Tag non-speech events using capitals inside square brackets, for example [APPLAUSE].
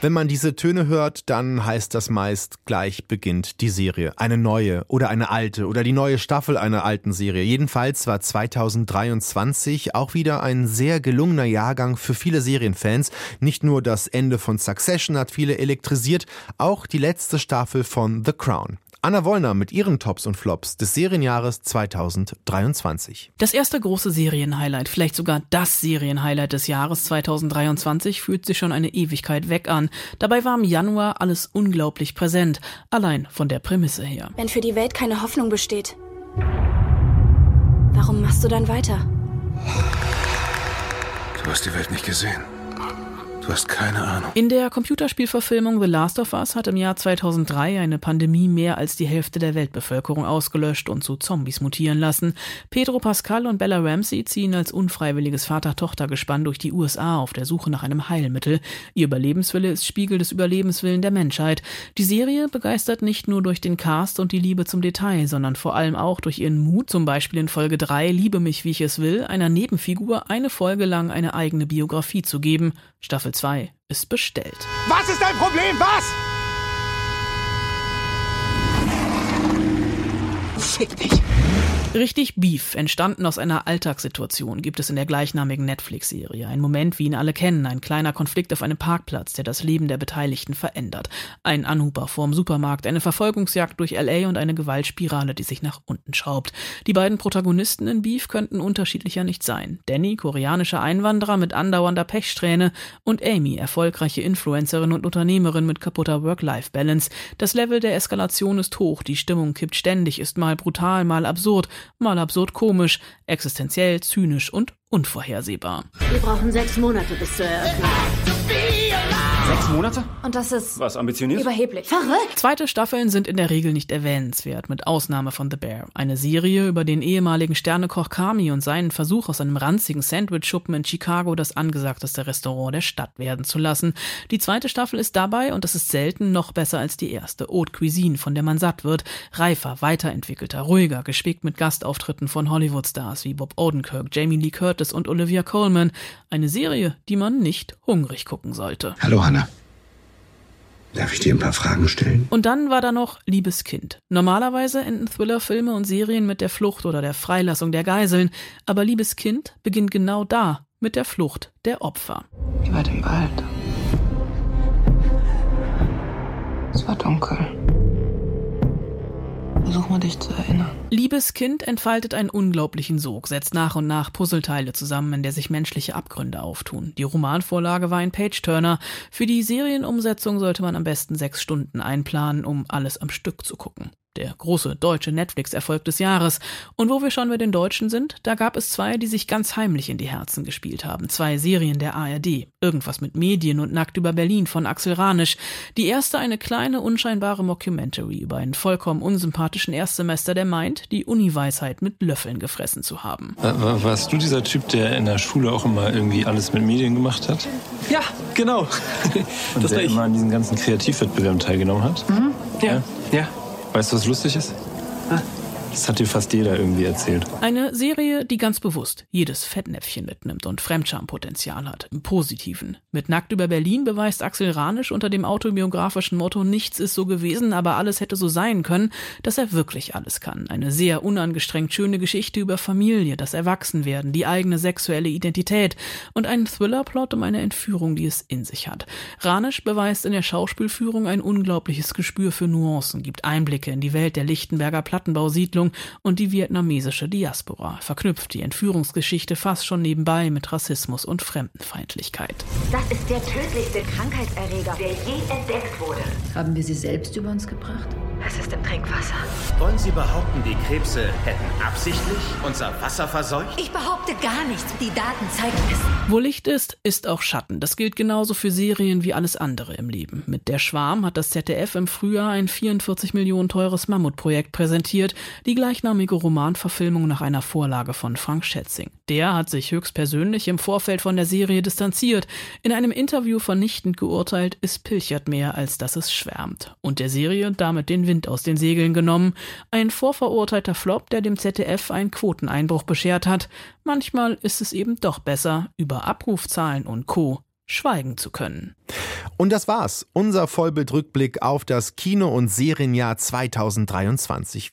Wenn man diese Töne hört, dann heißt das meist, gleich beginnt die Serie. Eine neue oder eine alte oder die neue Staffel einer alten Serie. Jedenfalls war 2023 auch wieder ein sehr gelungener Jahrgang für viele Serienfans. Nicht nur das Ende von Succession hat viele elektrisiert, auch die letzte Staffel von The Crown. Anna Wollner mit ihren Tops und Flops des Serienjahres 2023. Das erste große Serienhighlight, vielleicht sogar das Serienhighlight des Jahres 2023, fühlt sich schon eine Ewigkeit weg an. Dabei war im Januar alles unglaublich präsent, allein von der Prämisse her. Wenn für die Welt keine Hoffnung besteht, warum machst du dann weiter? Du hast die Welt nicht gesehen. Du hast keine Ahnung. In der Computerspielverfilmung The Last of Us hat im Jahr 2003 eine Pandemie mehr als die Hälfte der Weltbevölkerung ausgelöscht und zu Zombies mutieren lassen. Pedro Pascal und Bella Ramsey ziehen als unfreiwilliges Vater-Tochter-Gespann durch die USA auf der Suche nach einem Heilmittel. Ihr Überlebenswille ist Spiegel des Überlebenswillen der Menschheit. Die Serie begeistert nicht nur durch den Cast und die Liebe zum Detail, sondern vor allem auch durch ihren Mut, zum Beispiel in Folge 3 Liebe mich, wie ich es will, einer Nebenfigur eine Folge lang eine eigene Biografie zu geben. Staffel 2 ist bestellt. Was ist dein Problem? Was? Fick dich. Richtig Beef, entstanden aus einer Alltagssituation, gibt es in der gleichnamigen Netflix-Serie. Ein Moment, wie ihn alle kennen, ein kleiner Konflikt auf einem Parkplatz, der das Leben der Beteiligten verändert. Ein Anhuber vorm Supermarkt, eine Verfolgungsjagd durch LA und eine Gewaltspirale, die sich nach unten schraubt. Die beiden Protagonisten in Beef könnten unterschiedlicher nicht sein. Danny, koreanischer Einwanderer mit andauernder Pechsträhne und Amy, erfolgreiche Influencerin und Unternehmerin mit kaputter Work-Life-Balance. Das Level der Eskalation ist hoch, die Stimmung kippt ständig, ist mal brutal, mal absurd mal absurd komisch, existenziell, zynisch und unvorhersehbar. Wir brauchen sechs Monate bis zur Eröffnung. Sechs Monate? Und das ist Was, ambitioniert? überheblich. Verrückt! Zweite Staffeln sind in der Regel nicht erwähnenswert, mit Ausnahme von The Bear. Eine Serie über den ehemaligen Sternekoch Kami und seinen Versuch, aus einem ranzigen Sandwich-Schuppen in Chicago das angesagteste Restaurant der Stadt werden zu lassen. Die zweite Staffel ist dabei, und das ist selten, noch besser als die erste. Haute Cuisine, von der man satt wird. Reifer, weiterentwickelter, ruhiger, gespickt mit Gastauftritten von Hollywood-Stars wie Bob Odenkirk, Jamie Lee Curtis und Olivia Colman. Eine Serie, die man nicht hungrig gucken sollte. Hallo, Hannah. Darf ich dir ein paar Fragen stellen? Und dann war da noch Liebes Kind. Normalerweise enden Thriller-Filme und Serien mit der Flucht oder der Freilassung der Geiseln, aber Liebes Kind beginnt genau da, mit der Flucht der Opfer. Ich war im Wald. Es war dunkel. Mal dich zu erinnern. Liebes Kind entfaltet einen unglaublichen Sog, setzt nach und nach Puzzleteile zusammen, in der sich menschliche Abgründe auftun. Die Romanvorlage war ein Page-Turner. Für die Serienumsetzung sollte man am besten sechs Stunden einplanen, um alles am Stück zu gucken. Der große deutsche Netflix-Erfolg des Jahres. Und wo wir schon bei den Deutschen sind, da gab es zwei, die sich ganz heimlich in die Herzen gespielt haben. Zwei Serien der ARD. Irgendwas mit Medien und Nackt über Berlin von Axel Ranisch. Die erste eine kleine, unscheinbare Mockumentary über einen vollkommen unsympathischen Erstsemester, der meint, die Uni-Weisheit mit Löffeln gefressen zu haben. War- Warst du dieser Typ, der in der Schule auch immer irgendwie alles mit Medien gemacht hat? Ja, genau. [LAUGHS] Und Das der war ich. immer an diesen ganzen Kreativwettbewerben teilgenommen hat? Ja, ja. Weißt du, was lustig ist? Das hat dir fast jeder irgendwie erzählt. Eine Serie, die ganz bewusst jedes Fettnäpfchen mitnimmt und Fremdschampotenzial hat, im Positiven. Mit Nackt über Berlin beweist Axel Ranisch unter dem autobiografischen Motto Nichts ist so gewesen, aber alles hätte so sein können, dass er wirklich alles kann. Eine sehr unangestrengt schöne Geschichte über Familie, das Erwachsenwerden, die eigene sexuelle Identität und einen Thrillerplot um eine Entführung, die es in sich hat. Ranisch beweist in der Schauspielführung ein unglaubliches Gespür für Nuancen, gibt Einblicke in die Welt der Lichtenberger Plattenbausiedlung und die vietnamesische Diaspora, verknüpft die Entführungsgeschichte fast schon nebenbei mit Rassismus und Fremdenfeindlichkeit. Das ist der tödlichste Krankheitserreger, der je entdeckt wurde. Haben wir sie selbst über uns gebracht? Es ist im Trinkwasser. Wollen Sie behaupten, die Krebse hätten absichtlich unser Wasser verseucht? Ich behaupte gar nichts. Die Daten zeigen es. Wo Licht ist, ist auch Schatten. Das gilt genauso für Serien wie alles andere im Leben. Mit Der Schwarm hat das ZDF im Frühjahr ein 44 Millionen teures Mammutprojekt präsentiert, die gleichnamige Romanverfilmung nach einer Vorlage von Frank Schätzing. Der hat sich höchstpersönlich im Vorfeld von der Serie distanziert, in einem Interview vernichtend geurteilt, es pilchert mehr, als dass es schwärmt. Und der Serie damit den Wind aus den Segeln genommen. Ein vorverurteilter Flop, der dem ZDF einen Quoteneinbruch beschert hat. Manchmal ist es eben doch besser, über Abrufzahlen und Co. schweigen zu können. Und das war's. Unser Vollbildrückblick auf das Kino- und Serienjahr 2023.